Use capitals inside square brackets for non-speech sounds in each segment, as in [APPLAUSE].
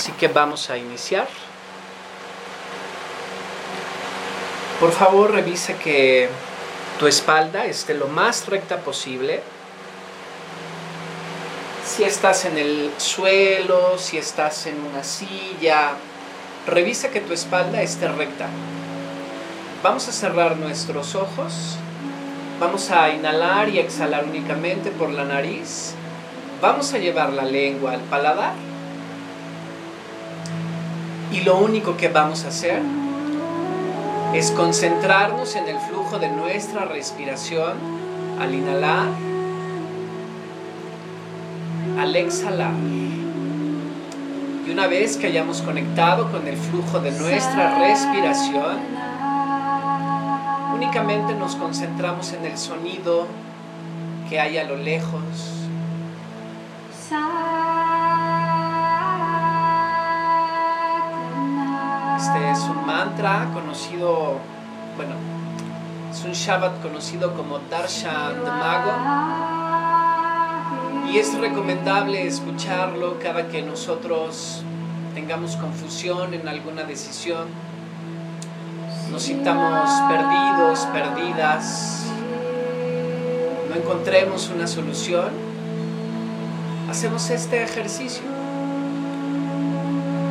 Así que vamos a iniciar. Por favor, revisa que tu espalda esté lo más recta posible. Si estás en el suelo, si estás en una silla, revisa que tu espalda esté recta. Vamos a cerrar nuestros ojos. Vamos a inhalar y exhalar únicamente por la nariz. Vamos a llevar la lengua al paladar. Y lo único que vamos a hacer es concentrarnos en el flujo de nuestra respiración al inhalar, al exhalar. Y una vez que hayamos conectado con el flujo de nuestra respiración, únicamente nos concentramos en el sonido que hay a lo lejos. Conocido, bueno, es un Shabbat conocido como Darshan de Mago. Y es recomendable escucharlo cada que nosotros tengamos confusión en alguna decisión, nos sintamos perdidos, perdidas, no encontremos una solución. Hacemos este ejercicio.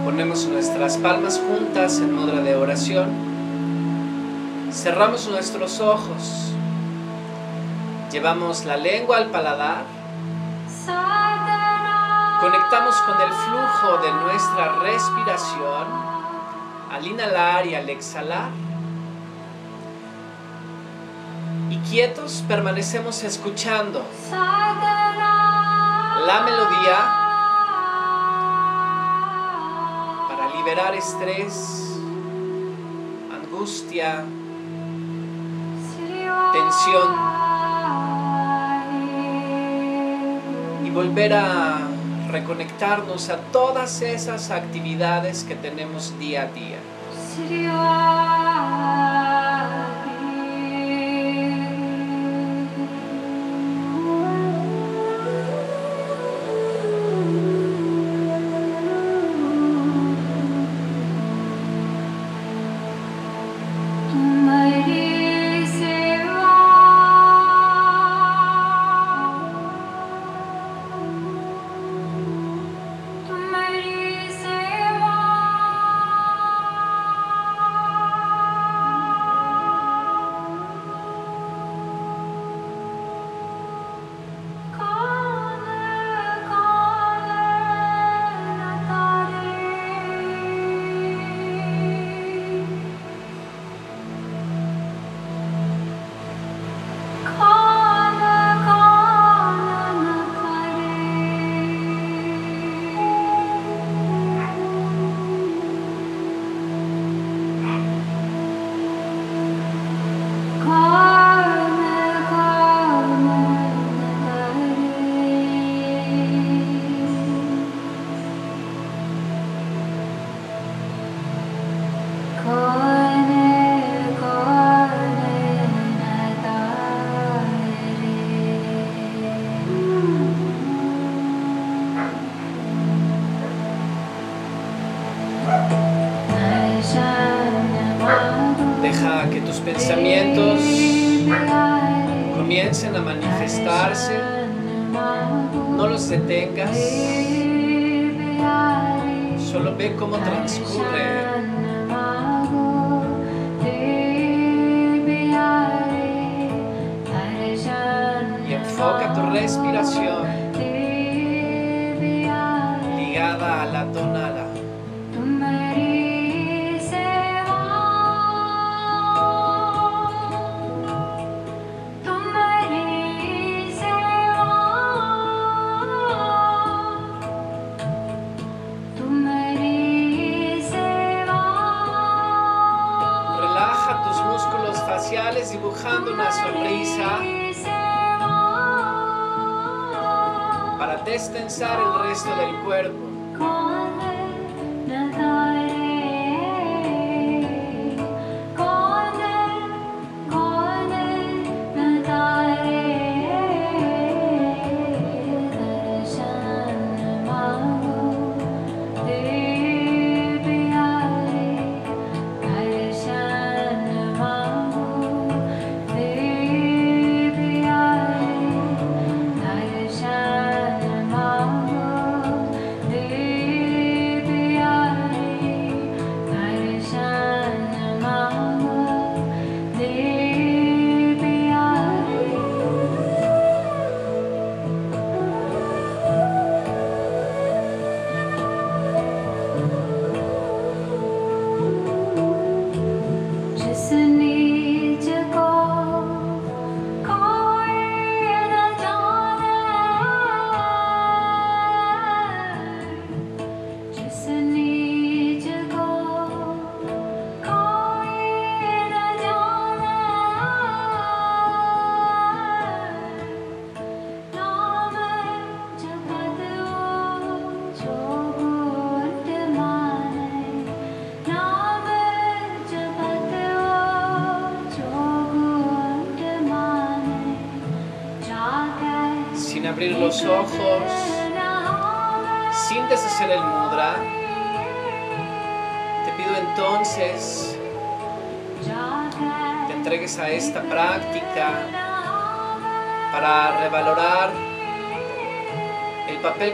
Ponemos nuestras palmas juntas en mudra de oración. Cerramos nuestros ojos. Llevamos la lengua al paladar. Conectamos con el flujo de nuestra respiración al inhalar y al exhalar. Y quietos permanecemos escuchando la melodía liberar estrés, angustia, tensión y volver a reconectarnos a todas esas actividades que tenemos día a día.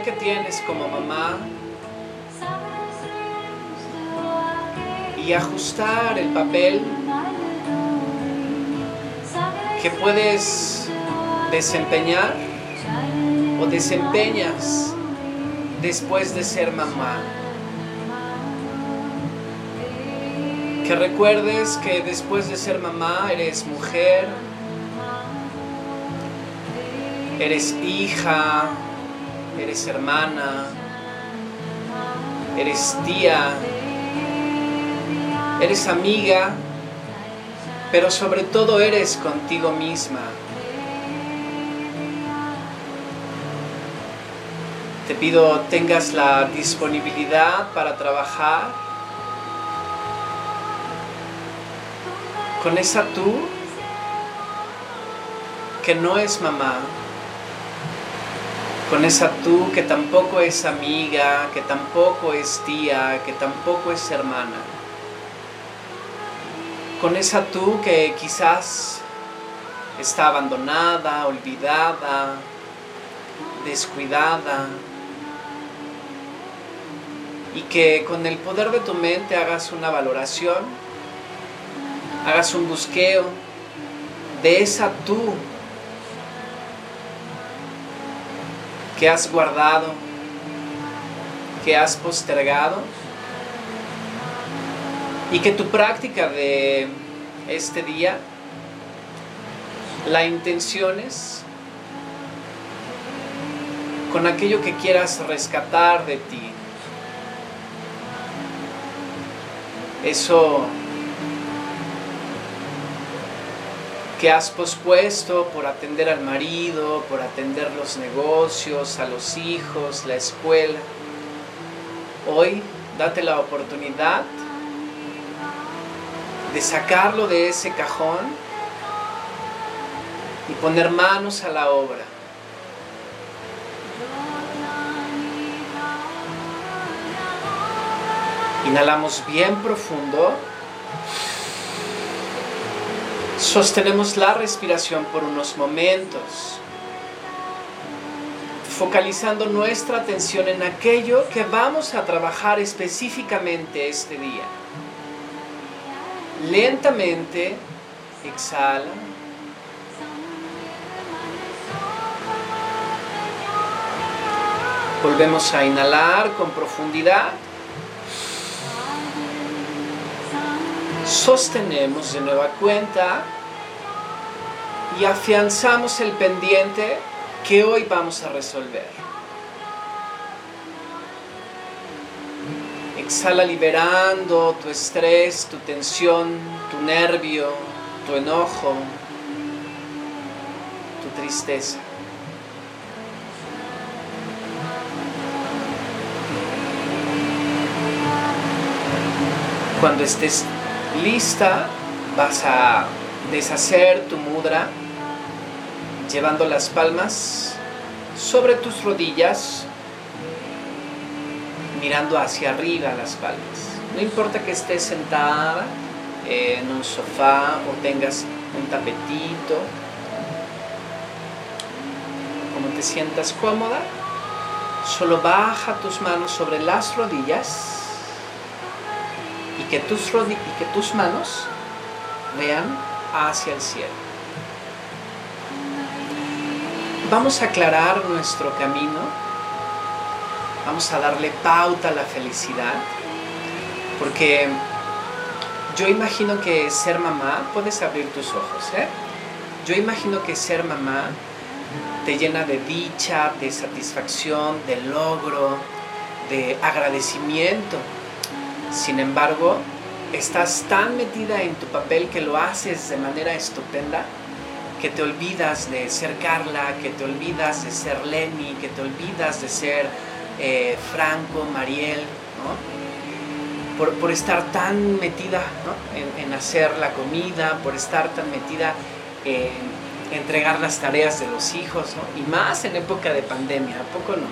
Que tienes como mamá y ajustar el papel que puedes desempeñar o desempeñas después de ser mamá. Que recuerdes que después de ser mamá eres mujer, eres hija, eres hermana, eres tía, eres amiga, pero sobre todo eres contigo misma. Te pido tengas la disponibilidad para trabajar con esa tú que no es mamá, con esa tú que tampoco es amiga, que tampoco es tía, que tampoco es hermana, con esa tú que quizás está abandonada, olvidada, descuidada, y que con el poder de tu mente hagas una valoración, hagas un busqueo de esa tú que has guardado, que has postergado y que tu práctica de este día, la intención es con aquello que quieras rescatar de ti, eso que has pospuesto por atender al marido, por atender los negocios, a los hijos, la escuela. Hoy date la oportunidad de sacarlo de ese cajón y poner manos a la obra. Inhalamos bien profundo. Sostenemos la respiración por unos momentos, focalizando nuestra atención en aquello que vamos a trabajar específicamente este día. Lentamente exhala. Volvemos a inhalar con profundidad. sostenemos de nueva cuenta y afianzamos el pendiente que hoy vamos a resolver. Exhala liberando tu estrés, tu tensión, tu nervio, tu enojo, tu tristeza. Cuando estés lista, vas a deshacer tu mudra llevando las palmas sobre tus rodillas, mirando hacia arriba las palmas. No importa que estés sentada en un sofá o tengas un tapetito, como te sientas cómoda, solo baja tus manos sobre las rodillas y que tus, y que tus manos vean hacia el cielo. Vamos a aclarar nuestro camino, vamos a darle pauta a la felicidad, porque yo imagino que ser mamá, puedes abrir tus ojos, ¿eh? Yo imagino que ser mamá te llena de dicha, de satisfacción, de logro, de agradecimiento. Sin embargo, estás tan metida en tu papel que lo haces de manera estupenda que te olvidas de ser Carla, que te olvidas de ser Lenny, que te olvidas de ser eh, Franco, Mariel, ¿no? por, estar tan metida en, hacer la comida, por estar tan metida en entregar las tareas de los hijos, ¿no? Y más en época de pandemia, ¿a poco no?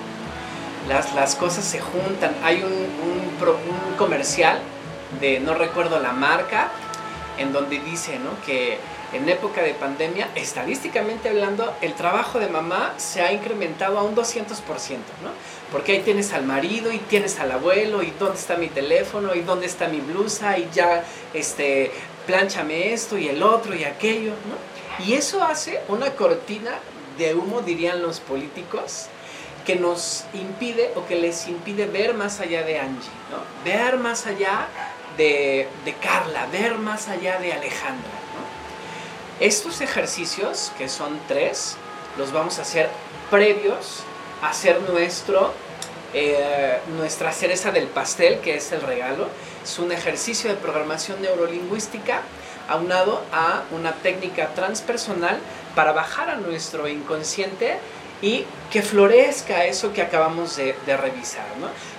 Las, las cosas se juntan. Hay un, un, comercial de, no recuerdo la marca, en donde dice, ¿no? Que en época de pandemia, estadísticamente hablando, el trabajo de mamá se ha incrementado a un 200%, ¿no? Porque ahí tienes al marido y tienes al abuelo y dónde está mi teléfono y dónde está mi blusa y ya, este, plánchame esto y el otro y aquello, ¿no? Y eso hace una cortina de humo, dirían los políticos, que nos impide o que les impide ver más allá de Angie, ¿no? Ver más allá de, de Carla, ver más allá de Alejandra, estos ejercicios, que son tres, los vamos a hacer previos a hacer nuestro, eh, nuestra cereza del pastel, que es el regalo. Es un ejercicio de programación neurolingüística aunado a una técnica transpersonal para bajar a nuestro inconsciente y que florezca eso que acabamos de, revisar,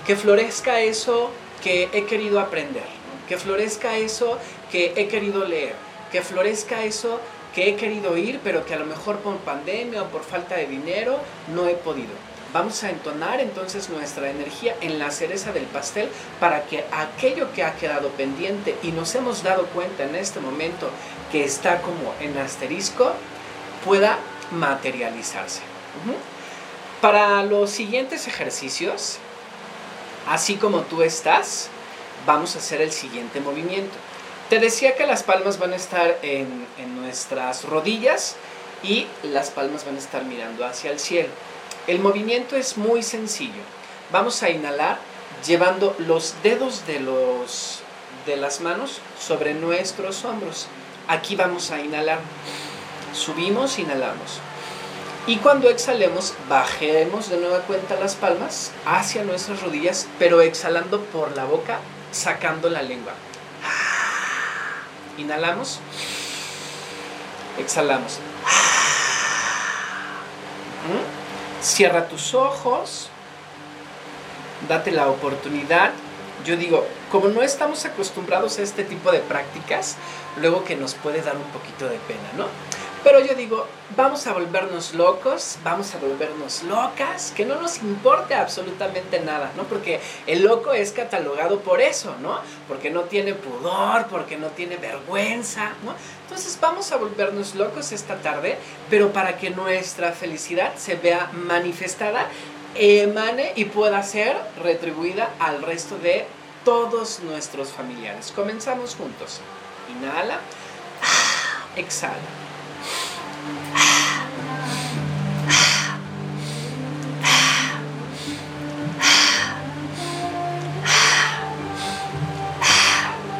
que florezca eso que he querido aprender, que florezca eso que he querido leer que florezca eso que he querido ir, pero que a lo mejor por pandemia o por falta de dinero no he podido. Vamos a entonar entonces nuestra energía en la cereza del pastel para que aquello que ha quedado pendiente y nos hemos dado cuenta en este momento que está como en asterisco pueda materializarse. Para los siguientes ejercicios, así como tú estás, vamos a hacer el siguiente movimiento. Te decía que las palmas van a estar en, nuestras rodillas y las palmas van a estar mirando hacia el cielo. El movimiento es muy sencillo. Vamos a inhalar llevando los dedos de, de las manos sobre nuestros hombros. Aquí vamos a inhalar. Subimos, inhalamos. Y cuando exhalemos, bajemos de nueva cuenta las palmas hacia nuestras rodillas, pero exhalando por la boca, sacando la lengua. Inhalamos. Exhalamos. ¿Mm? Cierra tus ojos. Date la oportunidad. Yo digo, como no estamos acostumbrados a este tipo de prácticas, luego que nos puede dar un poquito de pena, ¿no? Pero yo digo, vamos a volvernos locos, vamos a volvernos locas, que no nos importe absolutamente nada, ¿no? Porque el loco es catalogado por eso, ¿no? Porque no tiene pudor, porque no tiene vergüenza, ¿no? Entonces vamos a volvernos locos esta tarde, pero para que nuestra felicidad se vea manifestada, emane y pueda ser retribuida al resto de todos nuestros familiares. Comenzamos juntos. Inhala, exhala.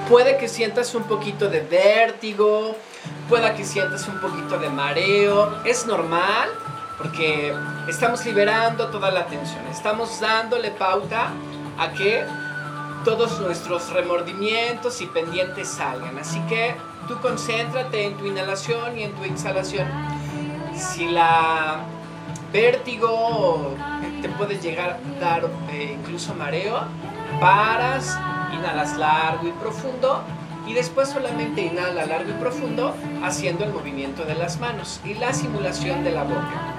Puede que sientas un poquito de vértigo, pueda que sientas un poquito de mareo. Es normal porque estamos liberando toda la tensión. Estamos dándole pauta a que todos nuestros remordimientos y pendientes salgan. Así que tú concéntrate en tu inhalación y en tu exhalación. Si la vértigo te puede llegar a dar eh, incluso mareo, paras, inhalas largo y profundo y después solamente inhala largo y profundo haciendo el movimiento de las manos y la simulación de la boca.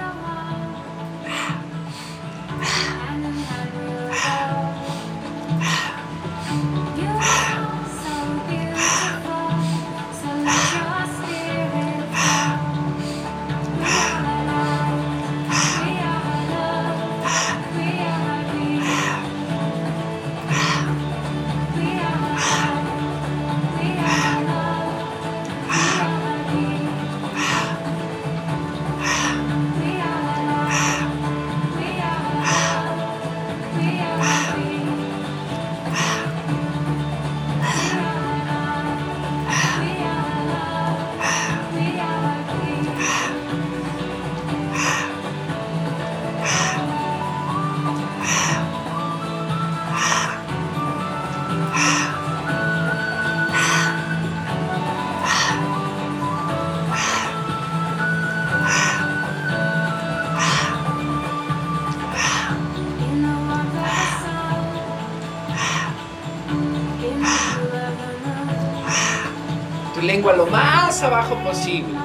Más abajo posible.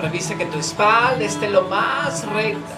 Revisa que tu espalda esté lo más recta.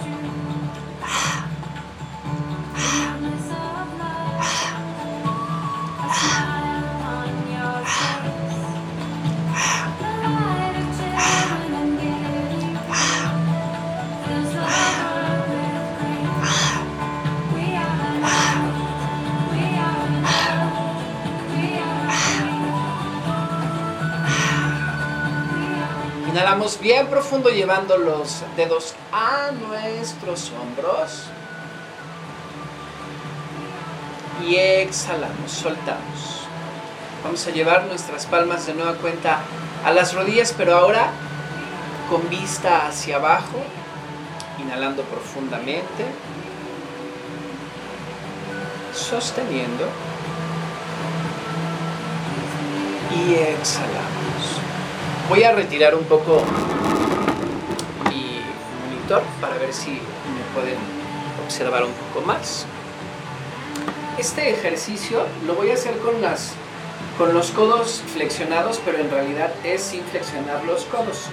Bien profundo llevando los dedos a nuestros hombros. Y exhalamos, soltamos. Vamos a llevar nuestras palmas de nueva cuenta a las rodillas, pero ahora con vista hacia abajo, inhalando profundamente, sosteniendo y exhalamos. Voy a retirar un poco mi monitor para ver si me pueden observar un poco más. Este ejercicio lo voy a hacer con, las, con los codos flexionados, pero en realidad es sin flexionar los codos.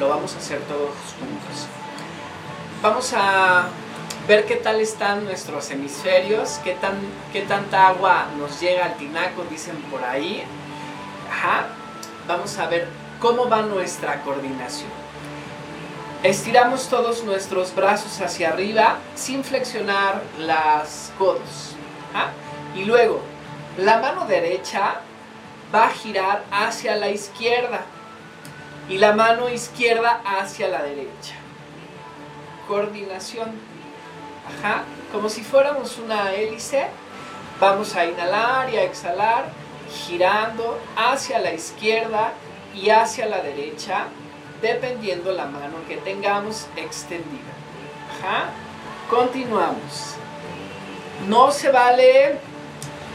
Lo vamos a hacer todos juntos. Vamos a ver qué tal están nuestros hemisferios, qué, tan, qué tanta agua nos llega al tinaco, dicen por ahí. Ajá. Vamos a ver ¿Cómo va nuestra coordinación? Estiramos todos nuestros brazos hacia arriba sin flexionar las codos. ¿ah? Y luego, la mano derecha va a girar hacia la izquierda y la mano izquierda hacia la derecha. Coordinación. Ajá. Como si fuéramos una hélice, vamos a inhalar y a exhalar, girando hacia la izquierda y hacia la derecha, dependiendo la mano que tengamos extendida. Ajá. Continuamos. No se vale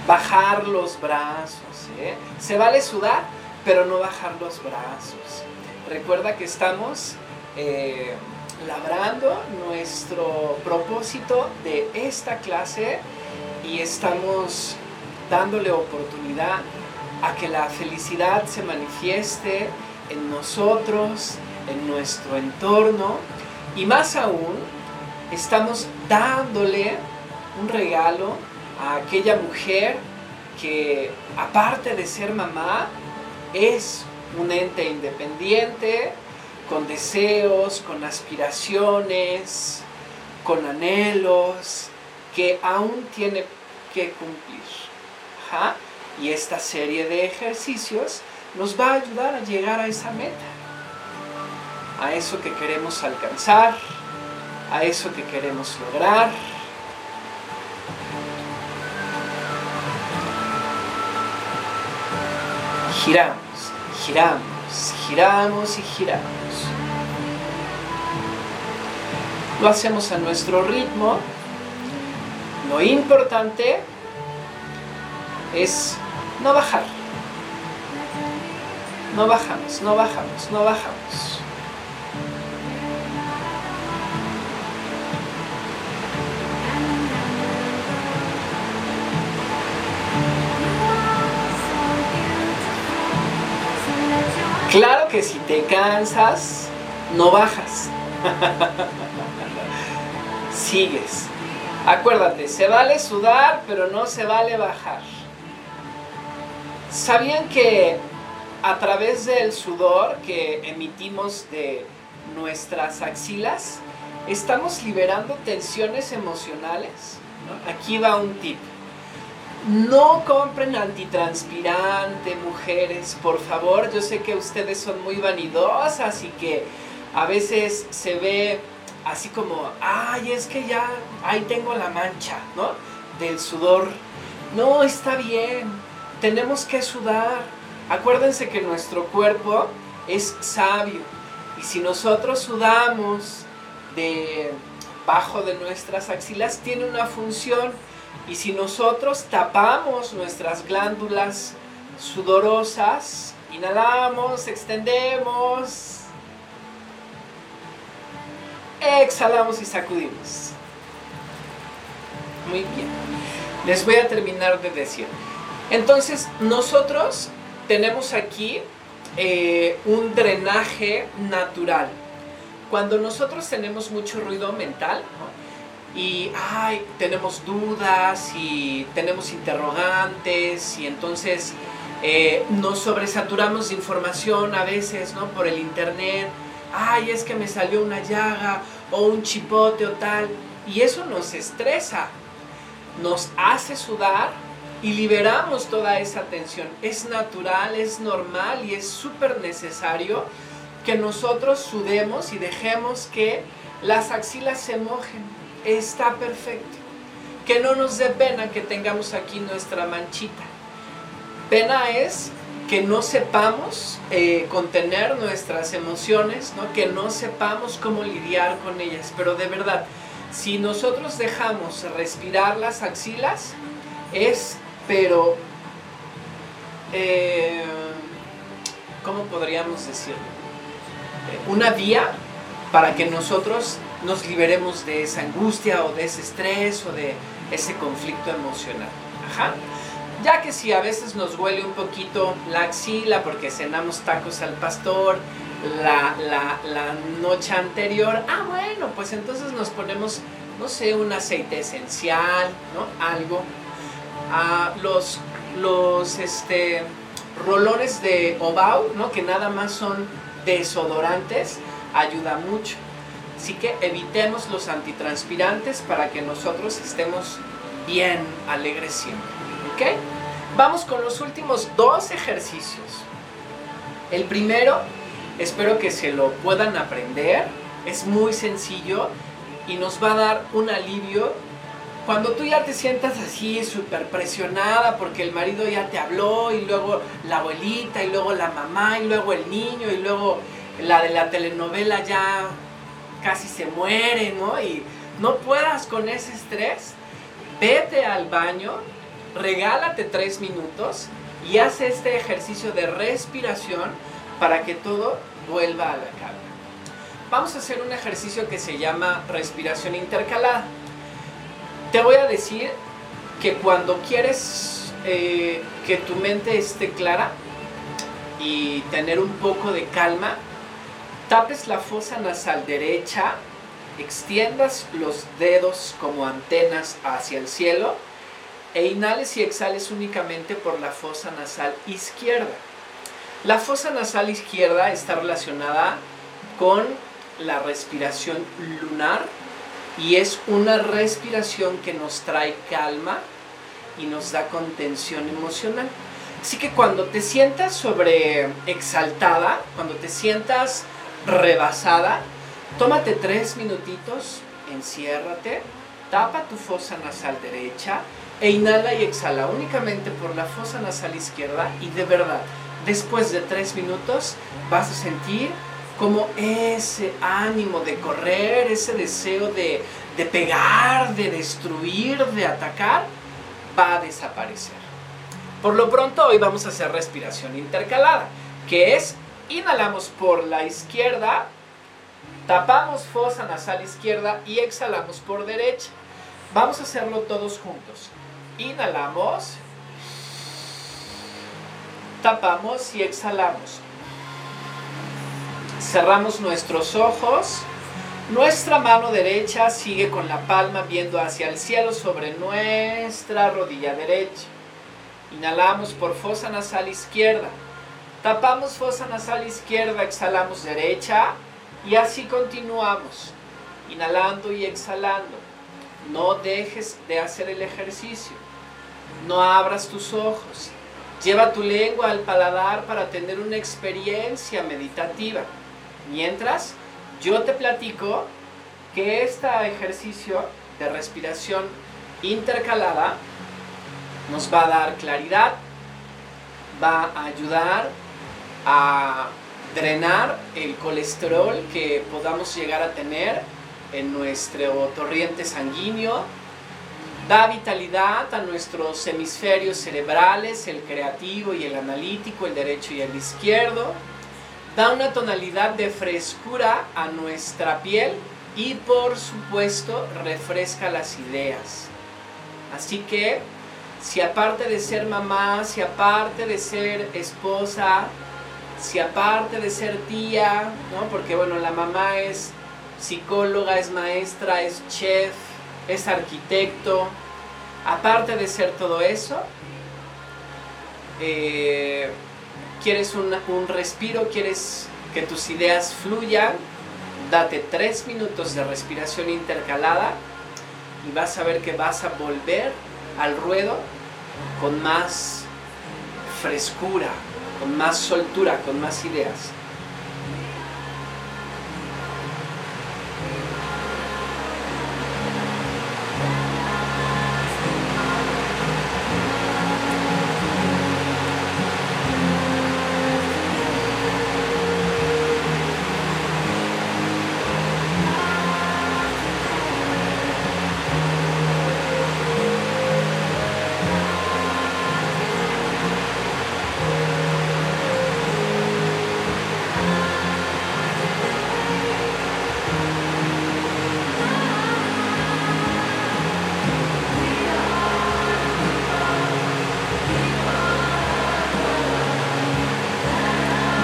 bajar los brazos. ¿eh? Se vale sudar, pero no bajar los brazos. Recuerda que estamos eh, labrando nuestro propósito de esta clase y estamos dándole oportunidad a que la felicidad se manifieste en nosotros, en nuestro entorno y más aún estamos dándole un regalo a aquella mujer que aparte de ser mamá es un ente independiente, con deseos, con aspiraciones, con anhelos que aún tiene que cumplir. Y esta serie de ejercicios nos va a ayudar a llegar a esa meta, a eso que queremos alcanzar, a eso que queremos lograr. Giramos, giramos, giramos y giramos. Lo hacemos a nuestro ritmo. Lo importante es no bajar. No bajamos, no bajamos, no bajamos. Claro que si te cansas, no bajas. [LAUGHS] Sigues. Acuérdate, se vale sudar, pero no se vale bajar. ¿Sabían que a través del sudor que emitimos de nuestras axilas, estamos liberando tensiones emocionales? Aquí va un tip. No compren antitranspirante, mujeres, por favor. Yo sé que ustedes son muy vanidosas y que a veces se ve así como, ay, es que ya ahí tengo la mancha, ¿no? Del sudor. No, está bien tenemos que sudar. Acuérdense que nuestro cuerpo es sabio y si nosotros sudamos de bajo de nuestras axilas tiene una función y si nosotros tapamos nuestras glándulas sudorosas, inhalamos, extendemos, exhalamos y sacudimos. Muy bien. Les voy a terminar de decir. Entonces, nosotros tenemos aquí eh, un drenaje natural. cuando nosotros tenemos mucho ruido mental y tenemos dudas y tenemos interrogantes y entonces eh, nos sobresaturamos de información a veces ¿no? por el internet, ay, es que me salió una llaga o un chipote o tal, y eso nos estresa, nos hace sudar y liberamos toda esa tensión. Es natural, es normal y es súper necesario que nosotros sudemos y dejemos que las axilas se mojen. Está perfecto. Que no nos dé pena que tengamos aquí nuestra manchita. Pena es que no sepamos eh, contener nuestras emociones, ¿no? que no sepamos cómo lidiar con ellas. Pero de verdad, si nosotros dejamos respirar las axilas, es, pero, eh, ¿cómo podríamos decirlo? Eh, una vía para que nosotros nos liberemos de esa angustia o de ese estrés o de ese conflicto emocional. Ajá. Ya que si a veces nos huele un poquito la axila porque cenamos tacos al pastor la, la, noche anterior, ah bueno, pues entonces nos ponemos, no sé, un aceite esencial, ¿no? Algo. Ah, los los este, rolones de Obau, ¿no? que nada más son desodorantes, ayuda mucho. Así que evitemos los antitranspirantes para que nosotros estemos bien alegres siempre. ¿Ok? Vamos con los últimos dos ejercicios. El primero, espero que se lo puedan aprender. Es muy sencillo y nos va a dar un alivio cuando tú ya te sientas así súper presionada porque el marido ya te habló y luego la abuelita y luego la mamá y luego el niño y luego la de la telenovela ya casi se muere, ¿no? Y no puedas con ese estrés, vete al baño, regálate tres minutos y haz este ejercicio de respiración para que todo vuelva a la calma. Vamos a hacer un ejercicio que se llama respiración intercalada. Te voy a decir que cuando quieres eh, que tu mente esté clara y tener un poco de calma, tapes la fosa nasal derecha, extiendas los dedos como antenas hacia el cielo e inhales y exhales únicamente por la fosa nasal izquierda. La fosa nasal izquierda está relacionada con la respiración lunar y es una respiración que nos trae calma y nos da contención emocional. Así que cuando te sientas sobre exaltada, cuando te sientas rebasada, tómate tres minutitos, enciérrate, tapa tu fosa nasal derecha e inhala y exhala únicamente por la fosa nasal izquierda y de verdad, después de tres minutos vas a sentir como ese ánimo de correr, ese deseo de, de pegar, de destruir, de atacar, va a desaparecer. Por lo pronto hoy vamos a hacer respiración intercalada, que es inhalamos por la izquierda, tapamos fosa nasal izquierda y exhalamos por derecha. Vamos a hacerlo todos juntos. Inhalamos, tapamos y exhalamos. Cerramos nuestros ojos. Nuestra mano derecha sigue con la palma viendo hacia el cielo sobre nuestra rodilla derecha. Inhalamos por fosa nasal izquierda. Tapamos fosa nasal izquierda, exhalamos derecha y así continuamos. Inhalando y exhalando. No dejes de hacer el ejercicio. No abras tus ojos. Lleva tu lengua al paladar para tener una experiencia meditativa. Mientras, yo te platico que este ejercicio de respiración intercalada nos va a dar claridad, va a ayudar a drenar el colesterol que podamos llegar a tener en nuestro torriente sanguíneo, da vitalidad a nuestros hemisferios cerebrales, el creativo y el analítico, el derecho y el izquierdo, da una tonalidad de frescura a nuestra piel y por supuesto refresca las ideas. Así que si aparte de ser mamá, si aparte de ser esposa, si aparte de ser tía, ¿no? porque bueno, la mamá es psicóloga, es maestra, es chef, es arquitecto. Aparte de ser todo eso, eh, quieres un, respiro, quieres que tus ideas fluyan, date tres minutos de respiración intercalada y vas a ver que vas a volver al ruedo con más frescura, con más soltura, con más ideas.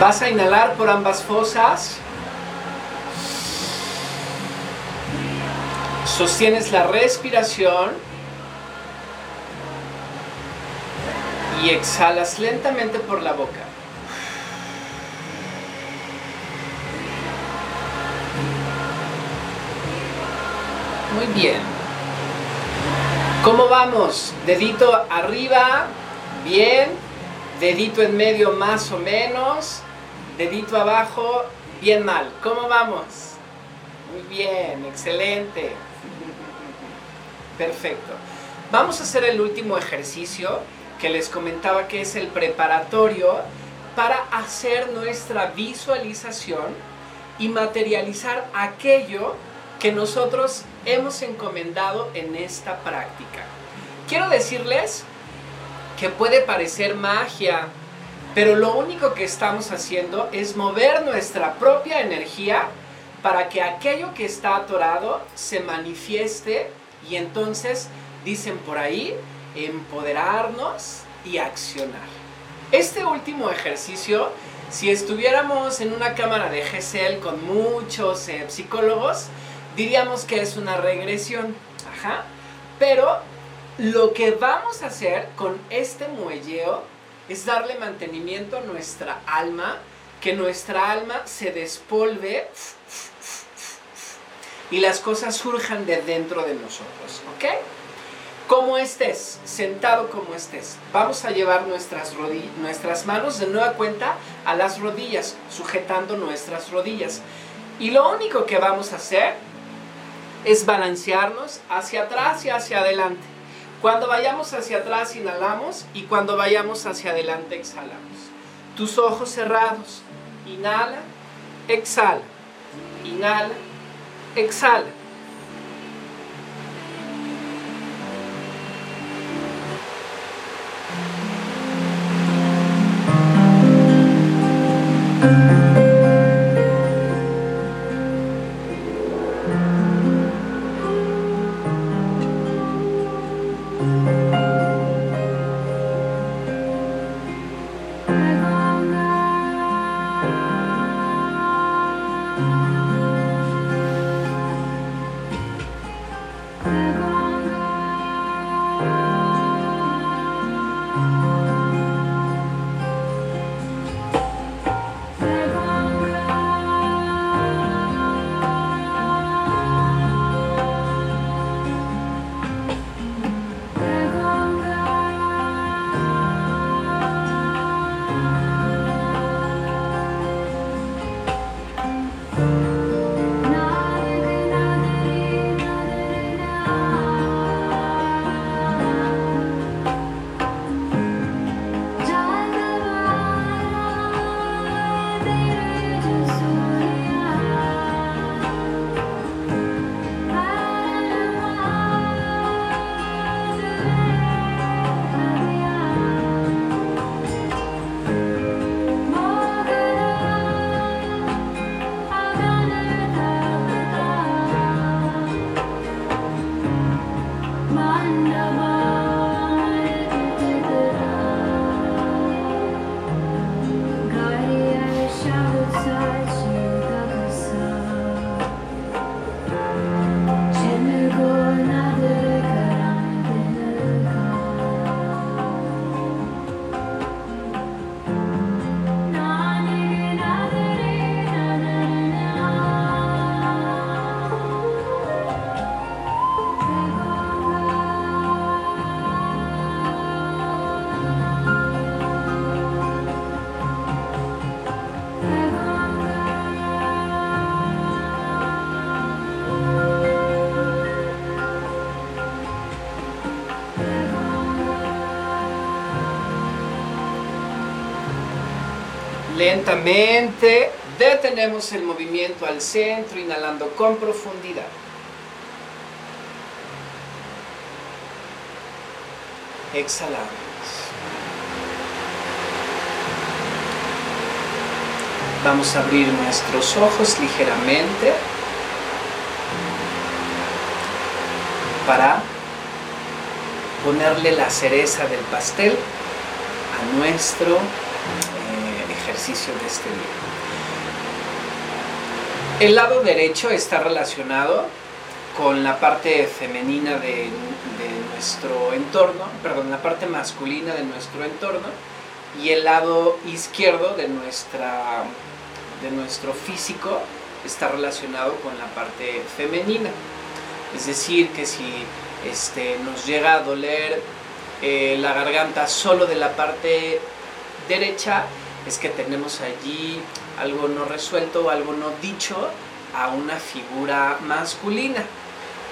Vas a inhalar por ambas fosas. Sostienes la respiración. Y exhalas lentamente por la boca. Muy bien. ¿Cómo vamos? Dedito arriba. Bien. Dedito en medio más o menos. Dedito abajo, bien mal. ¿Cómo vamos? Muy bien, excelente. Perfecto. Vamos a hacer el último ejercicio que les comentaba que es el preparatorio para hacer nuestra visualización y materializar aquello que nosotros hemos encomendado en esta práctica. Quiero decirles que puede parecer magia, pero lo único que estamos haciendo es mover nuestra propia energía para que aquello que está atorado se manifieste y entonces, dicen por ahí, empoderarnos y accionar. Este último ejercicio, si estuviéramos en una cámara de GESEL con muchos eh, psicólogos, diríamos que es una regresión. Ajá. Pero lo que vamos a hacer con este muelleo es darle mantenimiento a nuestra alma, que nuestra alma se despolve y las cosas surjan de dentro de nosotros, ¿ok? Como estés, sentado como estés, vamos a llevar nuestras, nuestras manos de nueva cuenta a las rodillas, sujetando nuestras rodillas. Y lo único que vamos a hacer es balancearnos hacia atrás y hacia adelante. Cuando vayamos hacia atrás, inhalamos y cuando vayamos hacia adelante, exhalamos. Tus ojos cerrados. Inhala, exhala. Inhala, exhala. Lentamente detenemos el movimiento al centro, inhalando con profundidad. Exhalamos. Vamos a abrir nuestros ojos ligeramente para ponerle la cereza del pastel a nuestro de este. El lado derecho está relacionado con la parte femenina de, nuestro entorno, perdón, la parte masculina de nuestro entorno y el lado izquierdo de, nuestra, de nuestro físico está relacionado con la parte femenina. Es decir, que si este, nos llega a doler eh, la garganta solo de la parte derecha, es que tenemos allí algo no resuelto o algo no dicho a una figura masculina.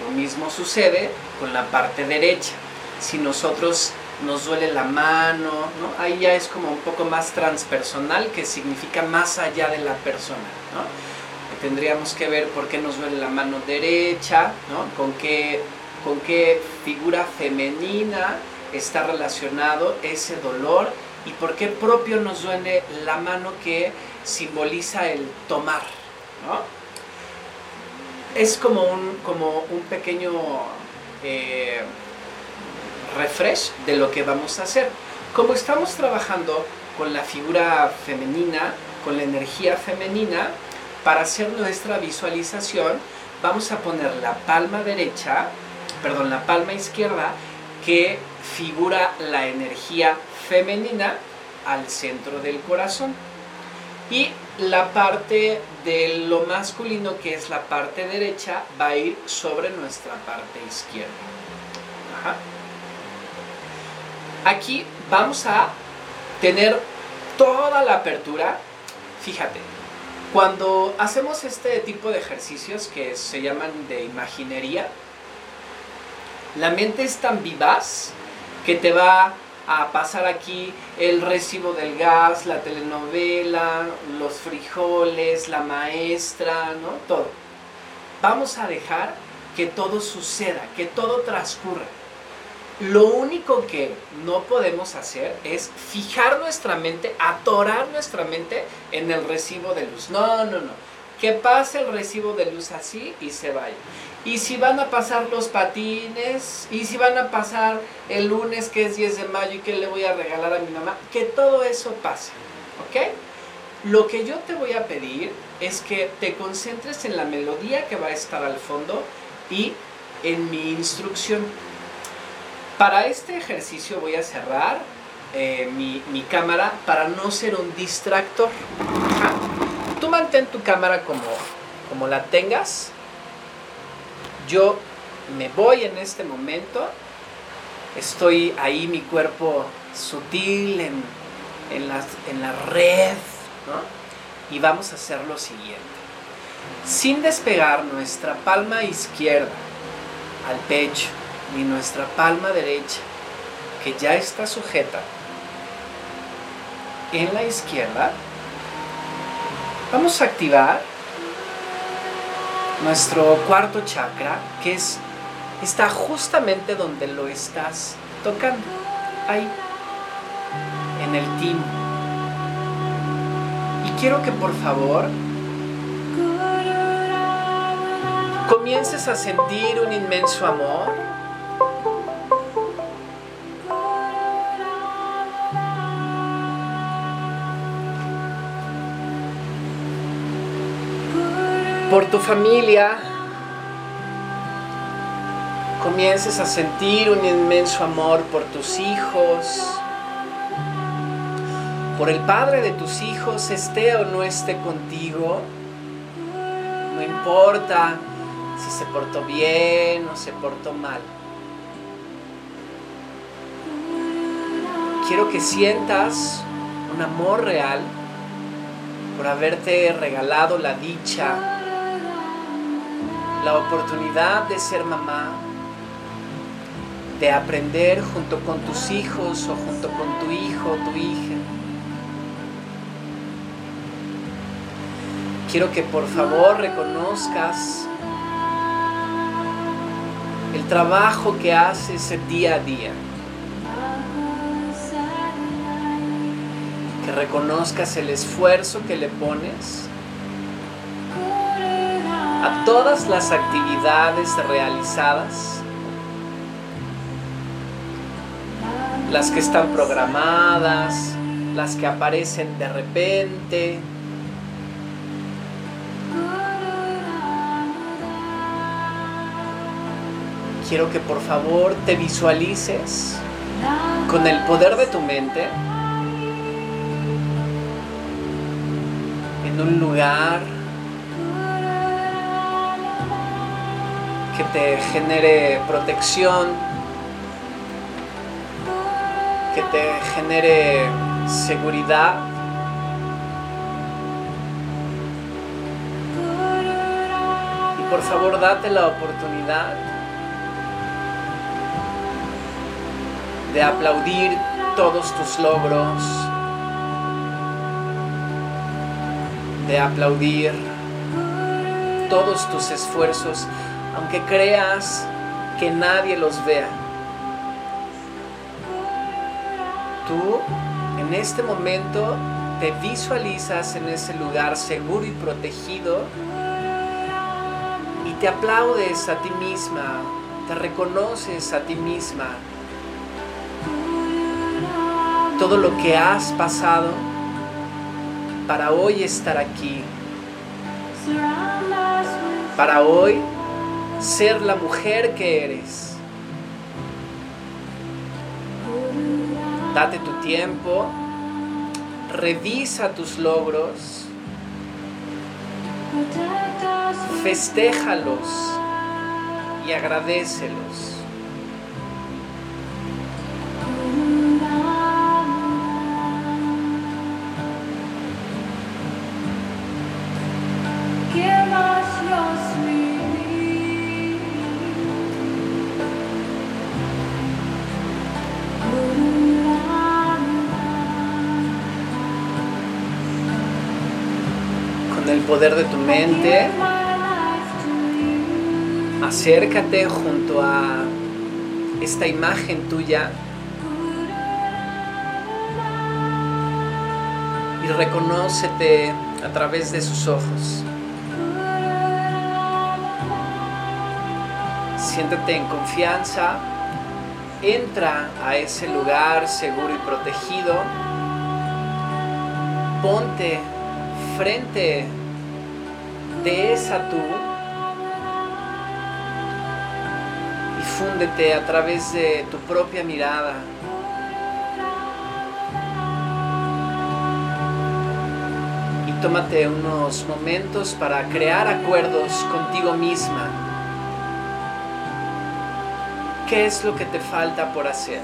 Lo mismo sucede con la parte derecha. Si nosotros nos duele la mano, ¿no? ahí ya es como un poco más transpersonal, que significa más allá de la persona. Tendríamos que ver por qué nos duele la mano derecha, con, qué, con qué figura femenina está relacionado ese dolor y por qué propio nos duele la mano que simboliza el tomar. Es como un, como un pequeño eh, refresh de lo que vamos a hacer. Como estamos trabajando con la figura femenina, con la energía femenina, para hacer nuestra visualización, vamos a poner la palma derecha, perdón, la palma izquierda, que figura la energía femenina al centro del corazón. Y la parte de lo masculino, que es la parte derecha, va a ir sobre nuestra parte izquierda. Aquí vamos a tener toda la apertura. Fíjate, cuando hacemos este tipo de ejercicios que se llaman de imaginería, la mente es tan vivaz que te va a pasar aquí el recibo del gas, la telenovela, los frijoles, la maestra, ¿no? Todo. Vamos a dejar que todo suceda, que todo transcurra. Lo único que no podemos hacer es fijar nuestra mente, atorar nuestra mente en el recibo de luz. No, no, no. Que pase el recibo de luz así y se vaya y si van a pasar los patines, y si van a pasar el lunes que es 10 de mayo y que le voy a regalar a mi mamá, que todo eso pase, ¿ok? Lo que yo te voy a pedir es que te concentres en la melodía que va a estar al fondo y en mi instrucción. Para este ejercicio voy a cerrar eh, mi, cámara para no ser un distractor. Tú mantén tu cámara como, como la tengas yo me voy en este momento, estoy ahí mi cuerpo sutil en, en, la, en la red, ¿no? Y vamos a hacer lo siguiente. Sin despegar nuestra palma izquierda al pecho ni nuestra palma derecha, que ya está sujeta en la izquierda, vamos a activar nuestro cuarto chakra, que es, está justamente donde lo estás tocando, ahí, en el timo. Y quiero que por favor comiences a sentir un inmenso amor por tu familia, comiences a sentir un inmenso amor por tus hijos, por el padre de tus hijos, esté o no esté contigo, no importa si se portó bien o se portó mal. Quiero que sientas un amor real por haberte regalado la dicha la oportunidad de ser mamá, de aprender junto con tus hijos o junto con tu hijo o tu hija. quiero que por favor reconozcas el trabajo que haces día a día. Que reconozcas el esfuerzo que le pones a todas las actividades realizadas, las que están programadas, las que aparecen de repente. Quiero que por favor te visualices con el poder de tu mente en un lugar que te genere protección, que te genere seguridad. Y por favor date la oportunidad de aplaudir todos tus logros, de aplaudir todos tus esfuerzos aunque creas que nadie los vea. Tú en este momento te visualizas en ese lugar seguro y protegido y te aplaudes a ti misma, te reconoces a ti misma. Todo lo que has pasado para hoy estar aquí. Para hoy ser la mujer que eres. Date tu tiempo, revisa tus logros, festéjalos y agradecelos. Acércate junto a esta imagen tuya y reconócete a través de sus ojos. Siéntete en confianza, entra a ese lugar seguro y protegido, ponte frente de esa tú y fúndete a través de tu propia mirada. Y tómate unos momentos para crear acuerdos contigo misma. ¿Qué es lo que te falta por hacer?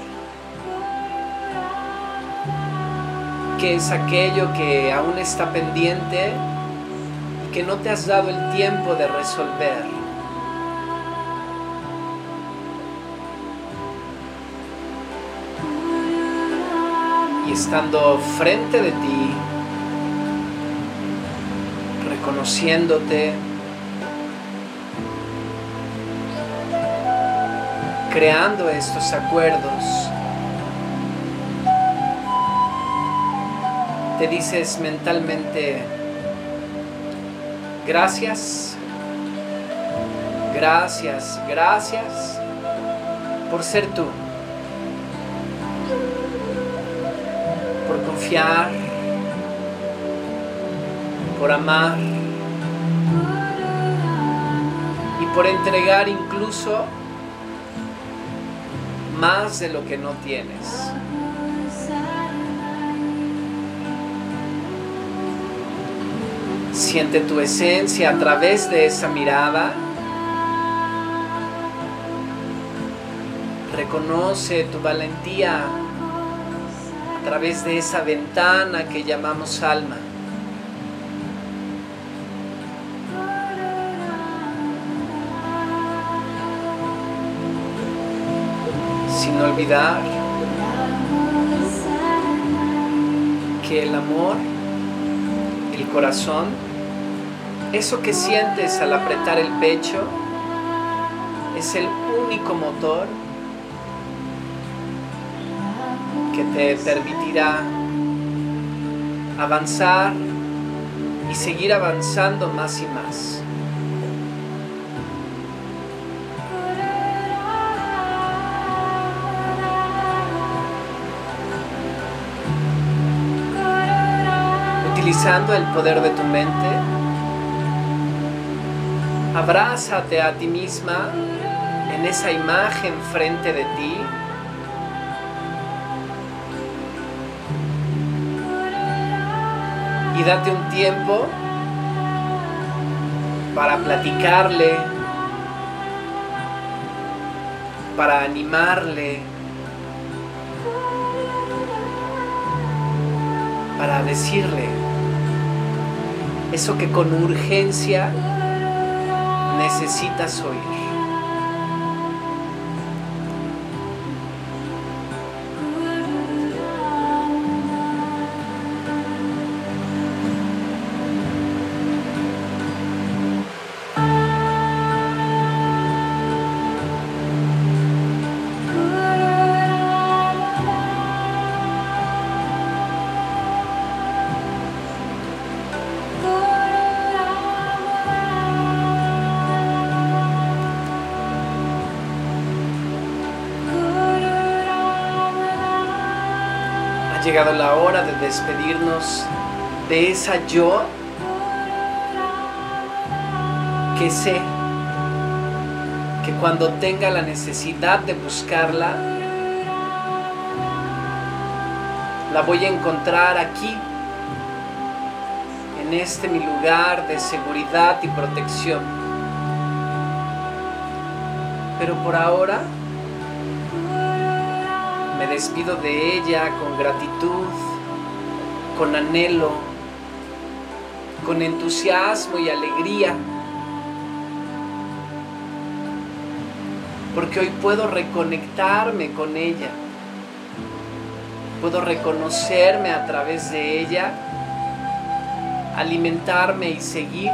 ¿Qué es aquello que aún está pendiente que no te has dado el tiempo de resolver. Y estando frente de ti, reconociéndote, creando estos acuerdos, te dices mentalmente, Gracias, gracias, gracias por ser tú, por confiar, por amar. Y por entregar incluso más de lo que no tienes. Siente tu esencia a través de esa mirada. Reconoce tu valentía a través de esa ventana que llamamos alma. Sin olvidar que el amor, el corazón, Eso que sientes al apretar el pecho es el único motor que te permitirá avanzar y seguir avanzando más y más. Utilizando el poder de tu mente, abrázate a ti misma en esa imagen frente de ti. Y date un tiempo para platicarle, para animarle, para decirle eso que con urgencia necesitas oír. Llegado la hora de despedirnos de esa yo que sé que cuando tenga la necesidad de buscarla, la voy a encontrar aquí, en este mi lugar de seguridad y protección. Pero por ahora, despido de ella con gratitud, con anhelo, con entusiasmo y alegría. Porque hoy puedo reconectarme con ella. Puedo reconocerme a través de ella, alimentarme y seguir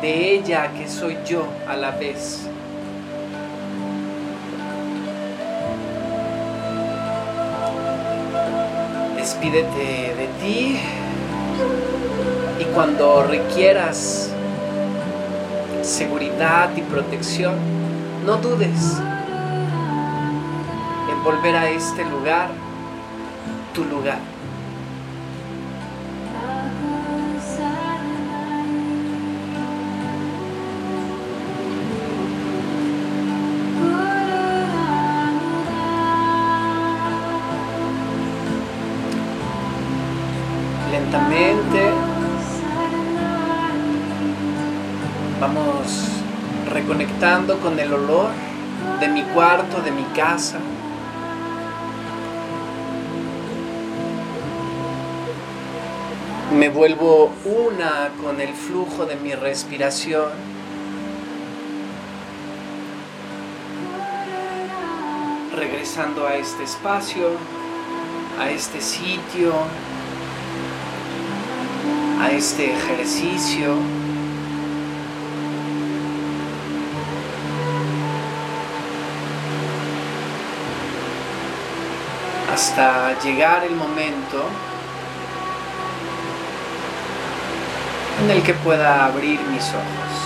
de ella que soy yo a la vez. Despídete de ti y cuando requieras seguridad y protección, no dudes en volver a este lugar, tu lugar. Vamos reconectando con el olor de mi cuarto, de mi casa. Me vuelvo una con el flujo de mi respiración. Regresando a este espacio, a este sitio, a este ejercicio. hasta llegar el momento en el que pueda abrir mis ojos.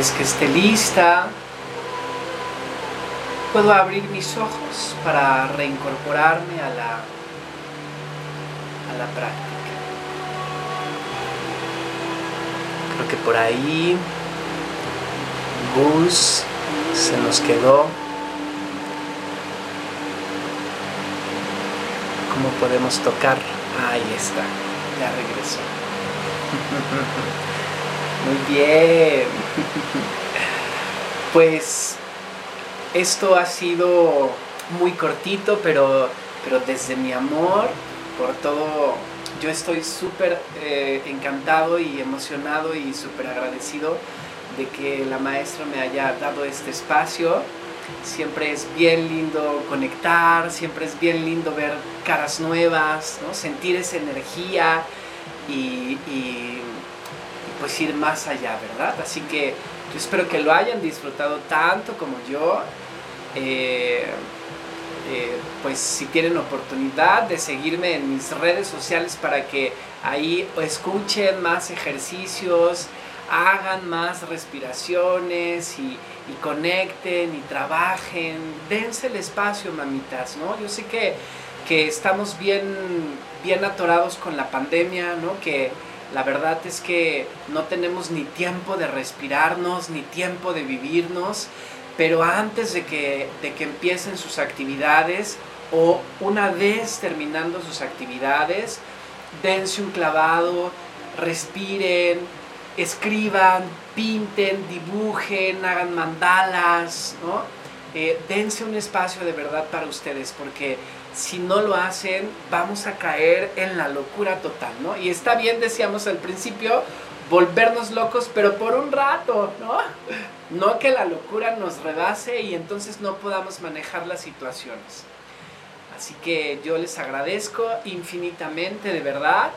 Vez que esté lista, puedo abrir mis ojos para reincorporarme a la, a la práctica. Creo que por ahí Gus se nos quedó. ¿Cómo podemos tocar? Ahí está, ya regresó. [LAUGHS] Muy bien. Pues esto ha sido muy cortito, pero, pero desde mi amor por todo, yo estoy súper eh, encantado y emocionado y súper agradecido de que la maestra me haya dado este espacio. Siempre es bien lindo conectar, siempre es bien lindo ver caras nuevas, ¿no? sentir esa energía y, pues ir más allá, ¿verdad? Así que yo espero que lo hayan disfrutado tanto como yo. Eh, eh, pues si tienen oportunidad de seguirme en mis redes sociales para que ahí escuchen más ejercicios, hagan más respiraciones y, conecten y trabajen, dense el espacio, mamitas, ¿no? Yo sé que, que estamos bien, bien atorados con la pandemia, ¿no? Que la verdad es que no tenemos ni tiempo de respirarnos, ni tiempo de vivirnos, pero antes de que, de que empiecen sus actividades o una vez terminando sus actividades, dense un clavado, respiren, escriban, pinten, dibujen, hagan mandalas, ¿no? Eh, dense un espacio de verdad para ustedes, porque si no lo hacen, vamos a caer en la locura total, ¿no? Y está bien, decíamos al principio, volvernos locos, pero por un rato, ¿no? No que la locura nos rebase y entonces no podamos manejar las situaciones. Así que yo les agradezco infinitamente, de verdad.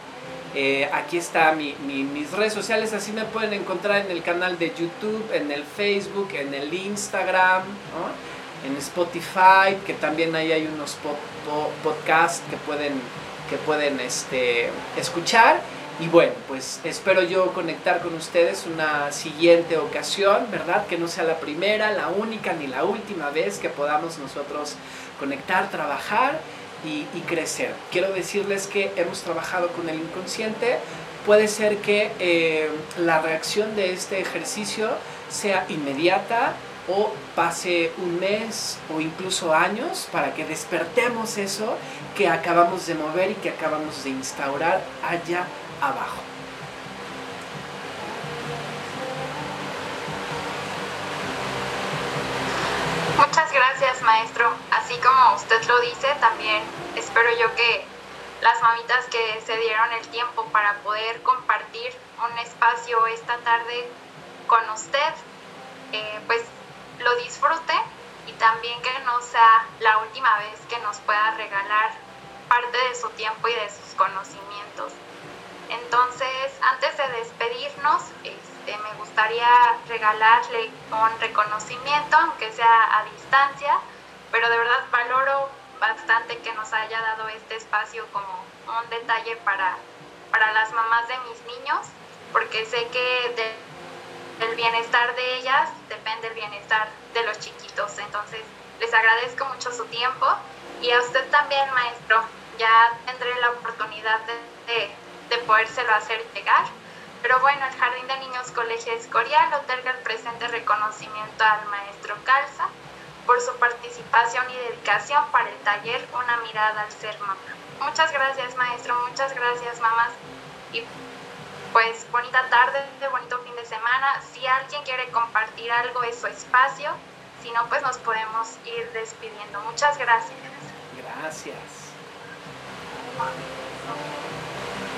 Eh, aquí está mis redes sociales, así me pueden encontrar en el canal de YouTube, en el Facebook, en el Instagram, en Spotify, que también ahí hay unos podcasts que pueden, que pueden este, escuchar. Y bueno, pues espero yo conectar con ustedes una siguiente ocasión, ¿verdad? Que no sea la primera, la única ni la última vez que podamos nosotros conectar, trabajar y, crecer. Quiero decirles que hemos trabajado con el inconsciente. Puede ser que eh, la reacción de este ejercicio sea inmediata o pase un mes o incluso años para que despertemos eso que acabamos de mover y que acabamos de instaurar allá abajo. Muchas gracias, maestro. Así como usted lo dice, también espero yo que las mamitas que se dieron el tiempo para poder compartir un espacio esta tarde con usted, eh, pues lo disfrute y también que no sea la última vez que nos pueda regalar parte de su tiempo y de sus conocimientos. Entonces, antes de despedirnos, este, me gustaría regalarle un reconocimiento, aunque sea a distancia, pero de verdad valoro bastante que nos haya dado este espacio como un detalle para, para las mamás de mis niños, porque sé que del bienestar de ellas depende el bienestar de los chiquitos. Entonces, les agradezco mucho su tiempo y a usted también, maestro. Ya tendré la oportunidad de de podérselo hacer llegar. Pero bueno, el Jardín de Niños Colegio Escorial otorga el presente reconocimiento al maestro Calza por su participación y dedicación para el taller Una mirada al ser mamá. Muchas gracias maestro, muchas gracias mamás y pues bonita tarde, bonito fin de semana. Si alguien quiere compartir algo es su espacio, si no pues nos podemos ir despidiendo. Muchas gracias. Gracias.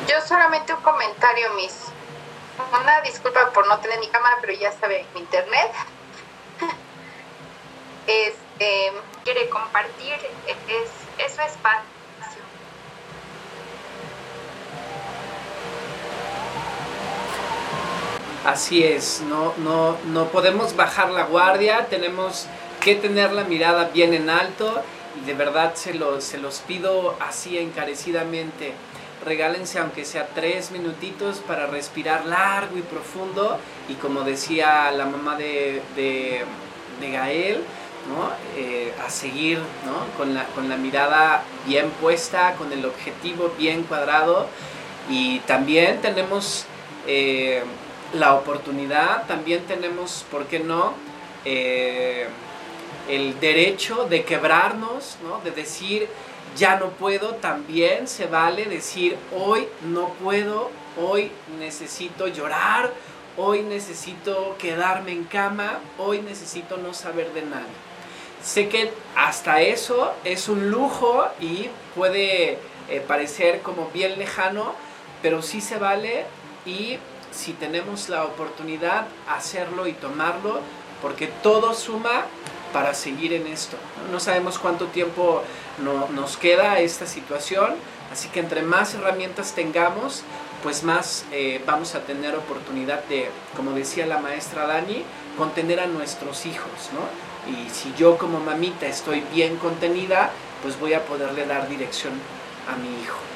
Yo solamente un comentario, Miss. Una disculpa por no tener mi cámara, pero ya sabe, mi internet. [LAUGHS] este, quiere compartir, es, es su espacio. Así es, no, no, no podemos bajar la guardia, tenemos que tener la mirada bien en alto y de verdad se, lo, se los pido así encarecidamente regálense aunque sea tres minutitos para respirar largo y profundo y como decía la mamá de, de, Gael, ¿no? Eh, a seguir ¿no? con, la, con la mirada bien puesta, con el objetivo bien cuadrado y también tenemos eh, la oportunidad, también tenemos, ¿por qué no? Eh, el derecho de quebrarnos, ¿no? de decir, ya no puedo, también se vale decir hoy no puedo, hoy necesito llorar, hoy necesito quedarme en cama, hoy necesito no saber de nadie. Sé que hasta eso es un lujo y puede eh, parecer como bien lejano, pero sí se vale y si tenemos la oportunidad hacerlo y tomarlo, porque todo suma para seguir en esto. No sabemos cuánto tiempo nos queda esta situación, así que entre más herramientas tengamos, pues más eh, vamos a tener oportunidad de, como decía la maestra Dani, contener a nuestros hijos, ¿no? Y si yo como mamita estoy bien contenida, pues voy a poderle dar dirección a mi hijo.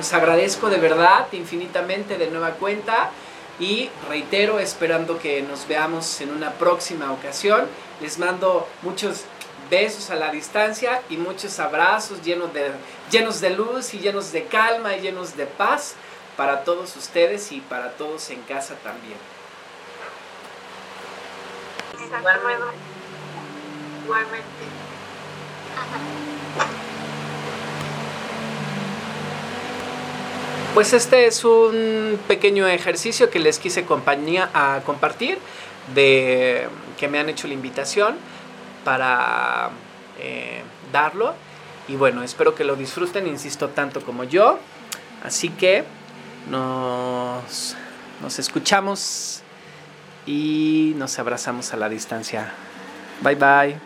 Pues agradezco de verdad infinitamente de nueva cuenta y reitero esperando que nos veamos en una próxima ocasión. Les mando muchos besos a la distancia y muchos abrazos llenos de, llenos de luz y llenos de calma y llenos de paz para todos ustedes y para todos en casa también. Pues este es un pequeño ejercicio que les quise compañía, a compartir, de que me han hecho la invitación para eh, darlo. Y bueno, espero que lo disfruten, insisto, tanto como yo. Así que nos, nos escuchamos y nos abrazamos a la distancia. Bye bye.